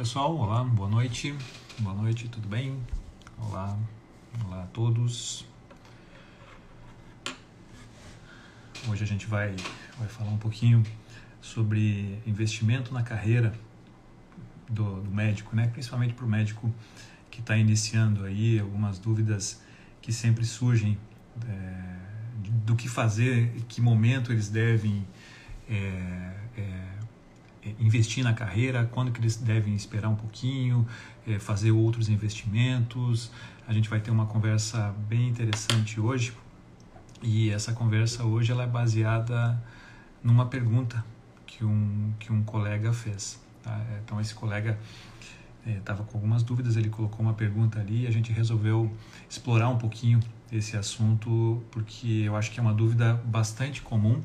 pessoal, olá, boa noite, boa noite, tudo bem? Olá, olá a todos. Hoje a gente vai, vai falar um pouquinho sobre investimento na carreira do, do médico, né? principalmente para o médico que está iniciando aí, algumas dúvidas que sempre surgem é, do que fazer, que momento eles devem é, é, investir na carreira, quando que eles devem esperar um pouquinho, é, fazer outros investimentos. A gente vai ter uma conversa bem interessante hoje e essa conversa hoje ela é baseada numa pergunta que um, que um colega fez. Tá? Então esse colega estava é, com algumas dúvidas, ele colocou uma pergunta ali e a gente resolveu explorar um pouquinho esse assunto porque eu acho que é uma dúvida bastante comum,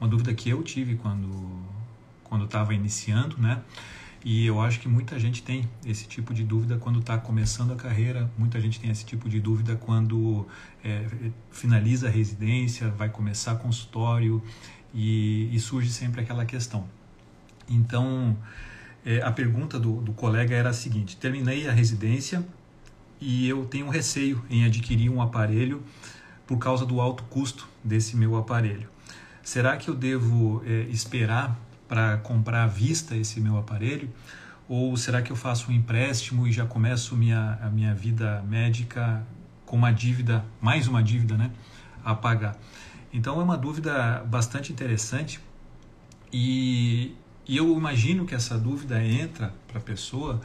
uma dúvida que eu tive quando quando estava iniciando, né? E eu acho que muita gente tem esse tipo de dúvida quando está começando a carreira, muita gente tem esse tipo de dúvida quando é, finaliza a residência, vai começar consultório e, e surge sempre aquela questão. Então, é, a pergunta do, do colega era a seguinte: terminei a residência e eu tenho receio em adquirir um aparelho por causa do alto custo desse meu aparelho. Será que eu devo é, esperar para comprar à vista esse meu aparelho? Ou será que eu faço um empréstimo e já começo minha, a minha vida médica com uma dívida, mais uma dívida, né, a pagar? Então é uma dúvida bastante interessante e, e eu imagino que essa dúvida entra para a pessoa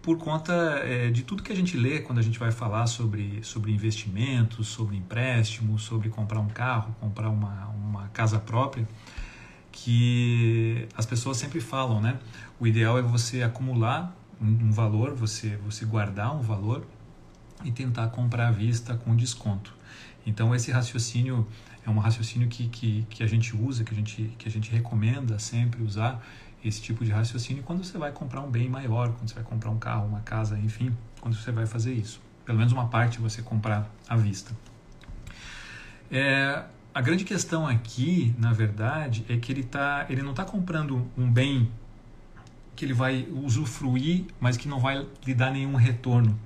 por conta é, de tudo que a gente lê quando a gente vai falar sobre, sobre investimentos, sobre empréstimo, sobre comprar um carro, comprar uma, uma casa própria que as pessoas sempre falam, né? O ideal é você acumular um, valor, você, você guardar um valor e tentar comprar à vista com desconto. Então esse raciocínio é um raciocínio que, que, que a gente usa, que a gente, que a gente recomenda sempre usar esse tipo de raciocínio quando você vai comprar um bem maior, quando você vai comprar um carro, uma casa, enfim, quando você vai fazer isso. Pelo menos uma parte você comprar à vista. É, a grande questão aqui, na verdade, é que ele, tá, ele não está comprando um bem que ele vai usufruir, mas que não vai lhe dar nenhum retorno.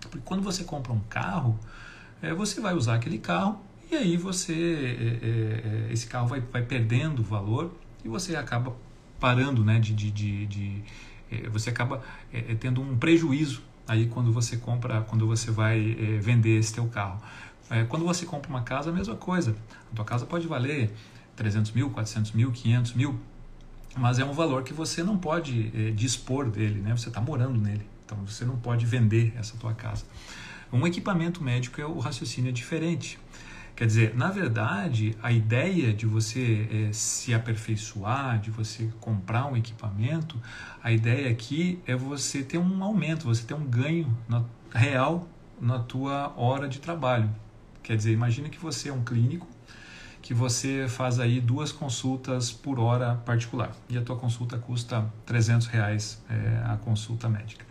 Porque quando você compra um carro, é, você vai usar aquele carro e aí você é, é, é esse carro vai, vai perdendo valor e você acaba parando, né, de, de, de, de é, você acaba é, tendo um prejuízo aí quando você compra, quando você vai vender esse teu carro. É, quando você compra uma casa, a mesma coisa. A tua casa pode valer 300 mil, 400 mil, 500 mil, mas é um valor que você não pode é, dispor dele, né? Você está morando nele, então você não pode vender essa tua casa. Um equipamento médico, é o raciocínio é diferente. Quer dizer, na verdade, a ideia de você é, se aperfeiçoar, de você comprar um equipamento, a ideia aqui é você ter um aumento, você ter um ganho na, real na tua hora de trabalho. Quer dizer, imagine que você é um clínico, que você faz aí duas consultas por hora particular e a tua consulta custa 300 reais é, a consulta médica.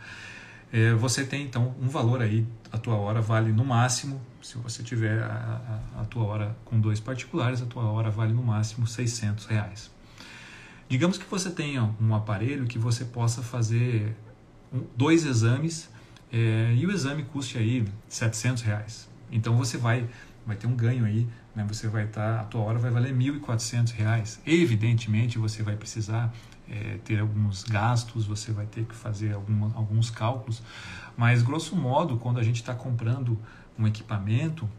É, você tem então um valor aí, a tua hora vale no máximo, se você tiver a, a, a tua hora com dois particulares, a tua hora vale no máximo 600 reais. Digamos que você tenha um aparelho que você possa fazer dois exames é, e o exame custe aí 700 reais. Então você vai vai ter um ganho aí, né? Você vai estar, tá, a tua hora vai valer R$ 1.400. Evidentemente você vai precisar é, ter alguns gastos, você vai ter que fazer alguma, alguns cálculos, mas grosso modo, quando a gente está comprando um equipamento,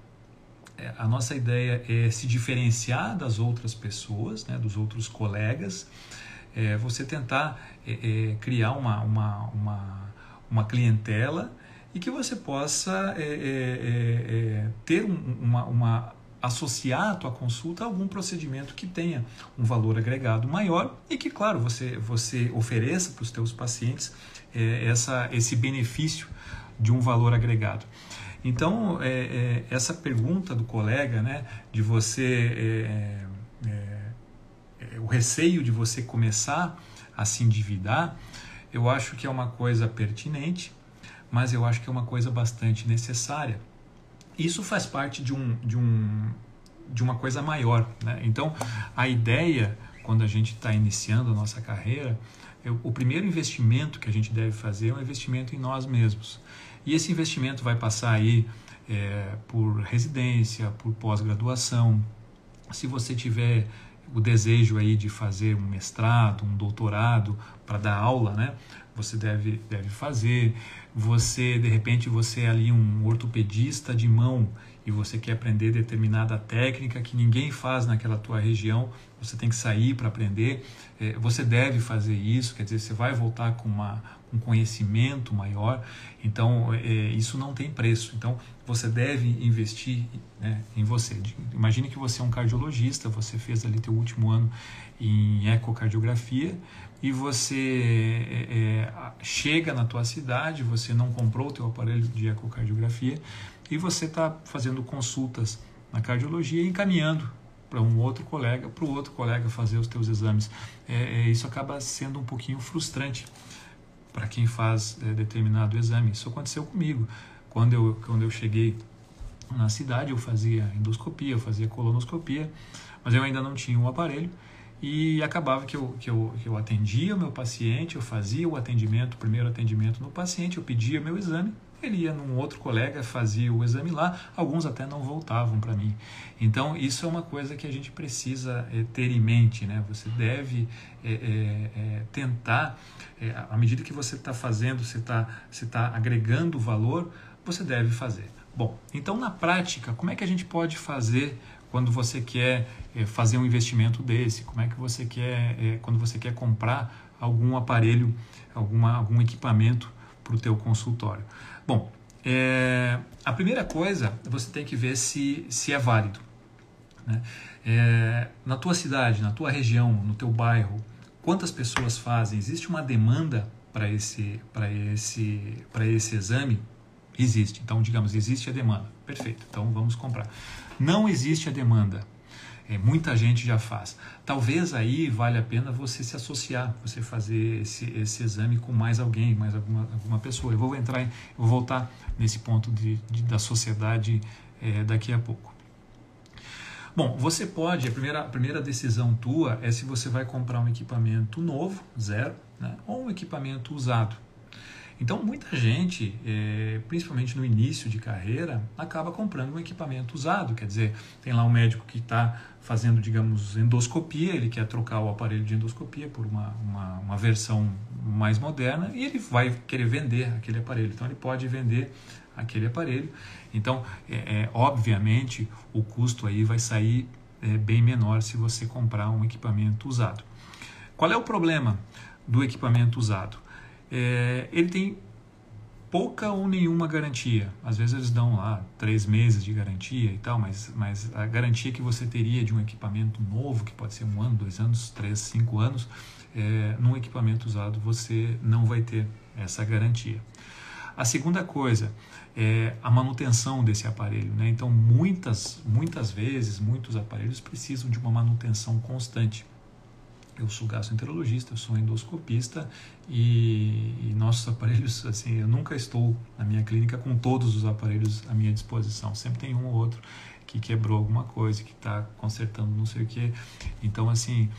é, a nossa ideia é se diferenciar das outras pessoas, né, dos outros colegas, é, você tentar é, é, criar uma, uma, uma, uma clientela e que você possa é, é, é, é ter um, uma, uma associar a tua consulta a algum procedimento que tenha um valor agregado maior e que, claro, você, você ofereça para os teus pacientes é, essa, esse benefício de um valor agregado. Então, é, é, essa pergunta do colega, né, de você, o receio de você começar a se endividar, eu acho que é uma coisa pertinente, mas eu acho que é uma coisa bastante necessária. Isso faz parte de, um, de, um, de uma coisa maior. Né? Então, a ideia, quando a gente está iniciando a nossa carreira, o primeiro investimento que a gente deve fazer é um investimento em nós mesmos. E esse investimento vai passar aí é, por residência, por pós-graduação. Se você tiver o desejo aí de fazer um mestrado, um doutorado para dar aula, né? Você deve, deve fazer. Você, de repente, você é ali um ortopedista de mão e você quer aprender determinada técnica que ninguém faz naquela tua região, você tem que sair para aprender. É, você deve fazer isso, quer dizer, você vai voltar com uma, um conhecimento maior. Então, é, isso não tem preço. Então, você deve investir né, em você. Imagine que você é um cardiologista, você fez ali teu último ano em ecocardiografia e você é, é chega na tua cidade, você não comprou o teu aparelho de ecocardiografia e você está fazendo consultas na cardiologia e encaminhando para um outro colega, para o outro colega fazer os teus exames. É, é, isso acaba sendo um pouquinho frustrante para quem faz é, determinado exame. Isso aconteceu comigo. Quando eu, quando eu cheguei na cidade, eu fazia endoscopia, eu fazia colonoscopia, mas eu ainda não tinha um aparelho e acabava que eu, que eu, que eu atendia o meu paciente, eu fazia o atendimento, o primeiro atendimento no paciente, eu pedia meu exame ele ia num outro colega, fazia o exame lá, alguns até não voltavam para mim. Então, isso é uma coisa que a gente precisa é, ter em mente, né? Você deve é, é, tentar, à medida que você está fazendo, você está você tá agregando valor, você deve fazer. Bom, então na prática, como é que a gente pode fazer quando você quer fazer um investimento desse? Como é que você quer, quando você quer comprar algum aparelho, alguma, algum equipamento para o teu consultório? Bom, é, a primeira coisa você tem que ver se, se é válido. Né? É, na tua cidade, na tua região, no teu bairro, quantas pessoas fazem? Existe uma demanda para esse, esse, esse exame? Existe. Então, digamos, existe a demanda. Perfeito. Então, vamos comprar. Não existe a demanda é, muita gente já faz. Talvez aí vale a pena você se associar, você fazer esse, esse exame com mais alguém, mais alguma, alguma pessoa. Eu vou entrar, eu vou voltar nesse ponto de, de da sociedade é, daqui a pouco. Bom, você pode, a primeira, a primeira decisão tua é se você vai comprar um equipamento novo, zero, né, ou um equipamento usado. Então, muita gente, é, principalmente no início de carreira, acaba comprando um equipamento usado. Quer dizer, tem lá um médico que está fazendo, digamos, endoscopia, ele quer trocar o aparelho de endoscopia por uma, uma, uma, versão mais moderna e ele vai querer vender aquele aparelho. Então, ele pode vender aquele aparelho. Então, é, é obviamente, o custo aí vai sair é, bem menor se você comprar um equipamento usado. Qual é o problema do equipamento usado? É, ele tem pouca ou nenhuma garantia. Às vezes eles dão lá três meses de garantia e tal, mas, mas a garantia que você teria de um equipamento novo, que pode ser um ano, dois anos, três, cinco anos, é, num equipamento usado você não vai ter essa garantia. A segunda coisa é a manutenção desse aparelho. Né? Então, muitas, muitas vezes, muitos aparelhos precisam de uma manutenção constante. Eu sou gastroenterologista, eu sou endoscopista e, e, nossos aparelhos, assim, eu nunca estou na minha clínica com todos os aparelhos à minha disposição. Sempre tem um ou outro que quebrou alguma coisa, que está consertando não sei o que. Então, assim,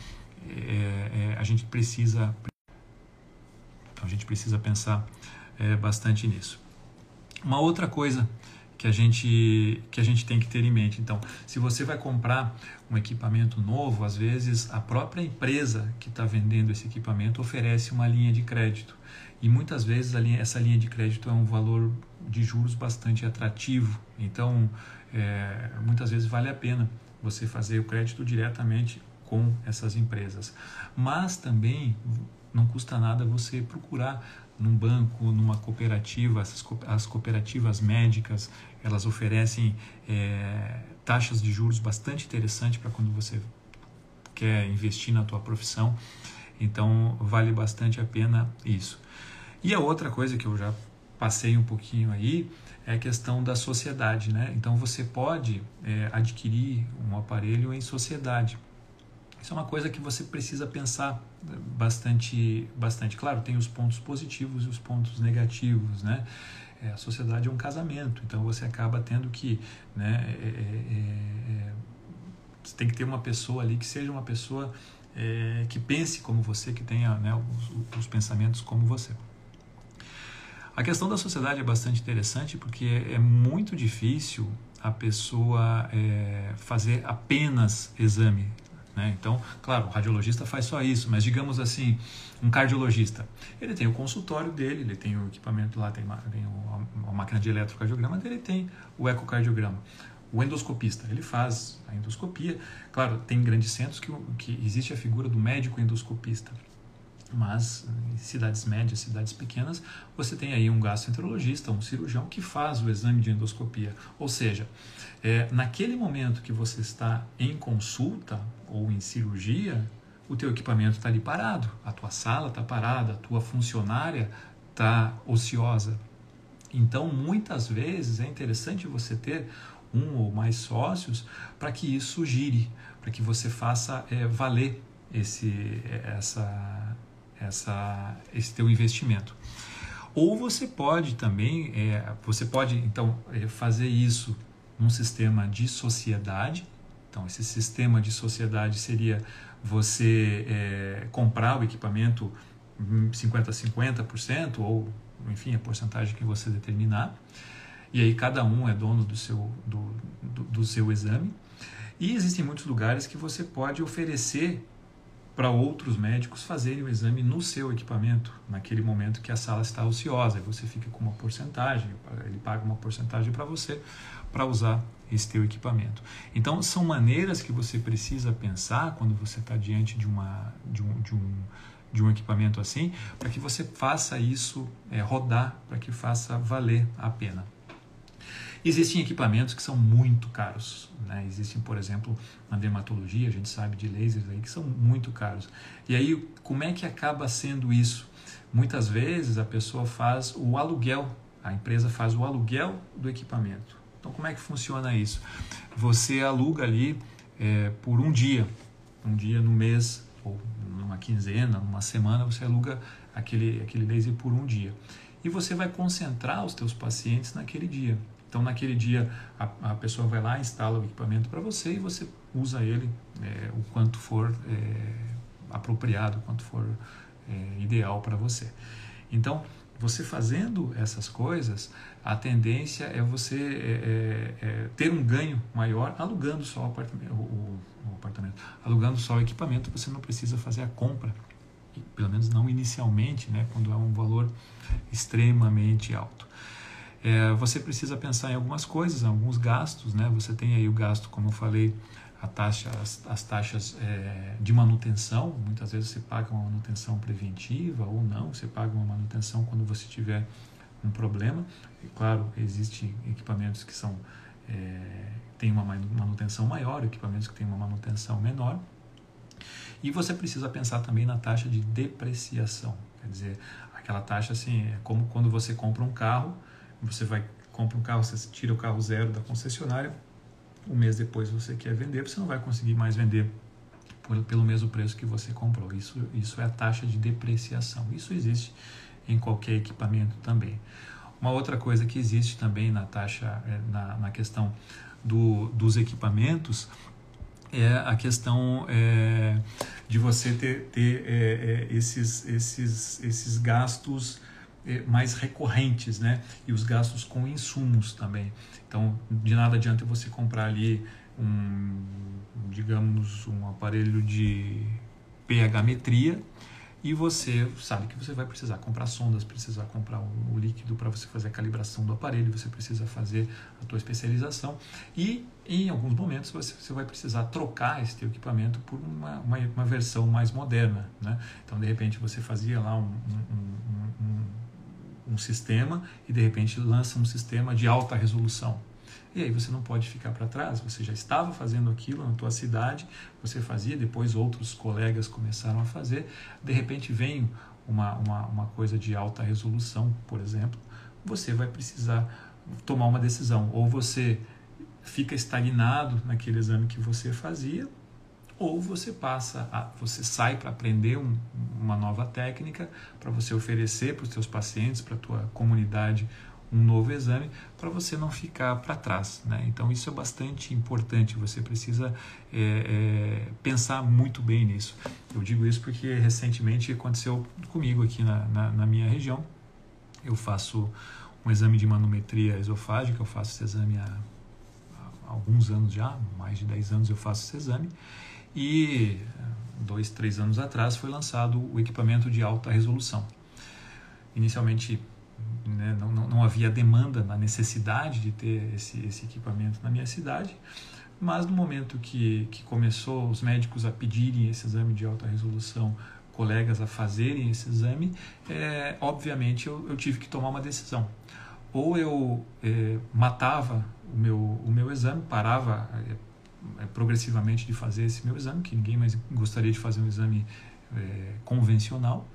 é, é, a gente precisa, então a gente precisa pensar é, bastante nisso. Uma outra coisa que a gente que a gente tem que ter em mente. Então, se você vai comprar um equipamento novo, às vezes a própria empresa que está vendendo esse equipamento oferece uma linha de crédito e muitas vezes linha, essa linha de crédito é um valor de juros bastante atrativo. Então, é, muitas vezes vale a pena você fazer o crédito diretamente com essas empresas. Mas também não custa nada você procurar num banco, numa cooperativa, essas, as cooperativas médicas, elas oferecem é, taxas de juros bastante interessantes para quando você quer investir na tua profissão. Então, vale bastante a pena isso. E a outra coisa que eu já passei um pouquinho aí é a questão da sociedade, né? Então, você pode é, adquirir um aparelho em sociedade. Isso é uma coisa que você precisa pensar bastante, bastante. Claro, tem os pontos positivos e os pontos negativos, né? É, a sociedade é um casamento, então você acaba tendo que, né? É, é, é, é você tem que ter uma pessoa ali que seja uma pessoa é, que pense como você, que tenha né, os, os, pensamentos como você. A questão da sociedade é bastante interessante porque é, muito difícil a pessoa fazer apenas exame. Né? Então, claro, o radiologista faz só isso, mas digamos assim, um cardiologista, ele tem o consultório dele, ele tem o equipamento lá, tem, tem uma máquina de eletrocardiograma dele, tem o ecocardiograma. O endoscopista, ele faz a endoscopia. Claro, tem grandes centros que, que existe a figura do médico endoscopista. Mas em cidades médias, cidades pequenas, você tem aí um gastroenterologista, um cirurgião que faz o exame de endoscopia. Ou seja, é, naquele momento que você está em consulta ou em cirurgia, o teu equipamento está ali parado, a tua sala está parada, a tua funcionária está ociosa. Então, muitas vezes é interessante você ter um ou mais sócios para que isso gire, para que você faça é, valer esse, essa, essa, esse teu investimento. Ou você pode também, é, você pode então é, fazer isso num sistema de sociedade. Então, esse sistema de sociedade seria você é, comprar o equipamento 50 a 50% ou enfim a porcentagem que você determinar e aí cada um é dono do seu, do, do, do seu exame. E existem muitos lugares que você pode oferecer para outros médicos fazerem o exame no seu equipamento, naquele momento que a sala está ociosa. Você fica com uma porcentagem, ele paga uma porcentagem para você para usar esse teu equipamento. Então, são maneiras que você precisa pensar quando você está diante de, uma, de, um, de, um, de um equipamento assim, para que você faça isso é, rodar, para que faça valer a pena. Existem equipamentos que são muito caros. Né? Existem, por exemplo, na dermatologia, a gente sabe de lasers aí que são muito caros. E aí, como é que acaba sendo isso? Muitas vezes a pessoa faz o aluguel, a empresa faz o aluguel do equipamento. Então, como é que funciona isso? Você aluga ali é, por um dia, um dia no mês, ou numa quinzena, numa semana, você aluga aquele, aquele laser por um dia. E você vai concentrar os teus pacientes naquele dia. Então, naquele dia, a, a pessoa vai lá, instala o equipamento para você e você usa ele é, o quanto for é, apropriado, o quanto for é, ideal para você. Então, você fazendo essas coisas, a tendência é você é, é, é ter um ganho maior alugando só o apartamento, o, o apartamento, alugando só o equipamento, você não precisa fazer a compra, pelo menos não inicialmente, né, quando é um valor extremamente alto é, você precisa pensar em algumas coisas, alguns gastos, né? Você tem aí o gasto, como eu falei, a taxa, as, as taxas é, de manutenção. Muitas vezes você paga uma manutenção preventiva ou não, você paga uma manutenção quando você tiver um problema. E, claro, existem equipamentos que são é, têm uma manutenção maior, equipamentos que têm uma manutenção menor. E você precisa pensar também na taxa de depreciação, quer dizer, aquela taxa assim, é como quando você compra um carro, você vai compra um carro, você tira o carro zero da concessionária, um mês depois você quer vender, você não vai conseguir mais vender por, pelo mesmo preço que você comprou. Isso, isso é a taxa de depreciação. Isso existe em qualquer equipamento também. Uma outra coisa que existe também na taxa, é, na, na questão do, dos equipamentos, é a questão é, de você ter, ter é, é esses, esses, esses gastos mais recorrentes, né? E os gastos com insumos também. Então, de nada adianta você comprar ali um, digamos, um aparelho de pH-metria e você sabe que você vai precisar comprar sondas, precisar comprar o, o líquido para você fazer a calibração do aparelho, você precisa fazer a tua especialização e em alguns momentos você, você vai precisar trocar esse teu equipamento por uma, uma, uma versão mais moderna, né? Então de repente você fazia lá um, um, um um sistema e de repente lança um sistema de alta resolução. E aí você não pode ficar para trás, você já estava fazendo aquilo na tua cidade, você fazia, depois outros colegas começaram a fazer, de repente vem uma, uma, uma coisa de alta resolução, por exemplo, você vai precisar tomar uma decisão, ou você fica estagnado naquele exame que você fazia, ou você passa, a, você sai para aprender um, uma nova técnica para você oferecer para os seus pacientes, para a tua comunidade um novo exame para você não ficar para trás. Né? Então isso é bastante importante, você precisa é, é, pensar muito bem nisso. Eu digo isso porque recentemente aconteceu comigo aqui na, na, na minha região. Eu faço um exame de manometria esofágica, eu faço esse exame há, há alguns anos já, mais de 10 anos eu faço esse exame, e dois, três anos atrás foi lançado o equipamento de alta resolução. Inicialmente né, não, não, não, havia demanda, na necessidade de ter esse, esse equipamento na minha cidade, mas no momento que, que começou os médicos a pedirem esse exame de alta resolução, colegas a fazerem esse exame, é, obviamente eu, eu, tive que tomar uma decisão. Ou eu é, matava o meu, o meu exame, parava é, progressivamente de fazer esse meu exame, que ninguém mais gostaria de fazer um exame é, convencional,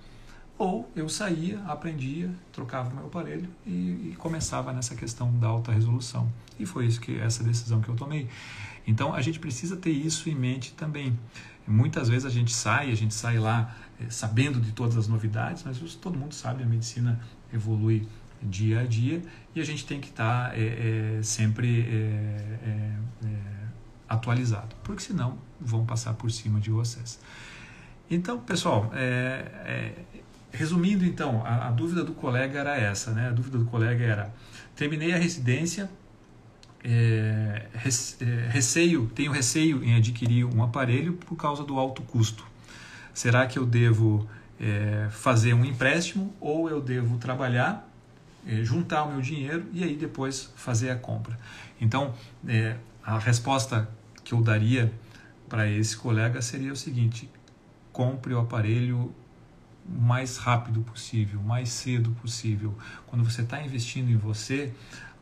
ou eu saía, aprendia, trocava meu aparelho e, e, começava nessa questão da alta resolução. E foi isso que essa decisão que eu tomei. Então a gente precisa ter isso em mente também. Muitas vezes a gente sai, a gente sai lá é, sabendo de todas as novidades, mas todo mundo sabe a medicina evolui dia a dia e a gente tem que estar tá, é, é, sempre é, atualizado, porque senão vão passar por cima de vocês. Então, pessoal, resumindo então, a, a, dúvida do colega era essa, né? A dúvida do colega era: terminei a residência, é, é, receio, tenho receio em adquirir um aparelho por causa do alto custo. Será que eu devo é, fazer um empréstimo ou eu devo trabalhar, é, juntar o meu dinheiro e aí depois fazer a compra? Então, é, a resposta que eu daria para esse colega seria o seguinte: compre o aparelho mais rápido possível, mais cedo possível. Quando você está investindo em você,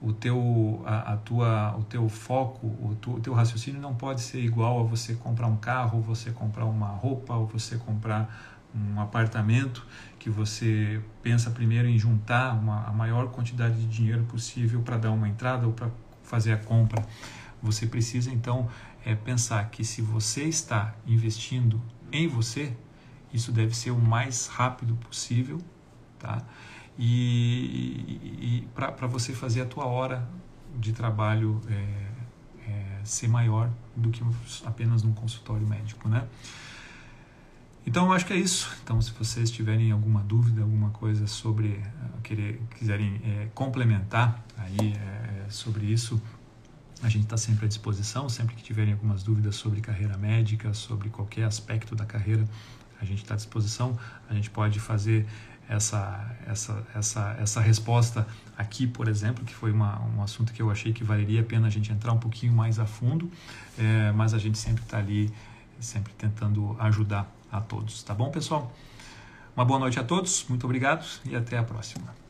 o teu, a, a, tua, o teu foco, o, tu, o teu raciocínio não pode ser igual a você comprar um carro, ou você comprar uma roupa, ou você comprar um apartamento, que você pensa primeiro em juntar uma, a maior quantidade de dinheiro possível para dar uma entrada ou para fazer a compra. Você precisa então é, pensar que se você está investindo em você, isso deve ser o mais rápido possível, tá? E, e para você fazer a tua hora de trabalho é, é, ser maior do que apenas num consultório médico, né? Então eu acho que é isso. Então se vocês tiverem alguma dúvida, alguma coisa sobre uh, querer quiserem é, complementar aí é, sobre isso, a gente está sempre à disposição. Sempre que tiverem algumas dúvidas sobre carreira médica, sobre qualquer aspecto da carreira, a gente está à disposição, a gente pode fazer essa, essa, essa, essa resposta aqui, por exemplo, que foi uma, um assunto que eu achei que valeria a pena a gente entrar um pouquinho mais a fundo, é, mas a gente sempre está ali, sempre tentando ajudar a todos. Tá bom, pessoal? Uma boa noite a todos, muito obrigado e até a próxima.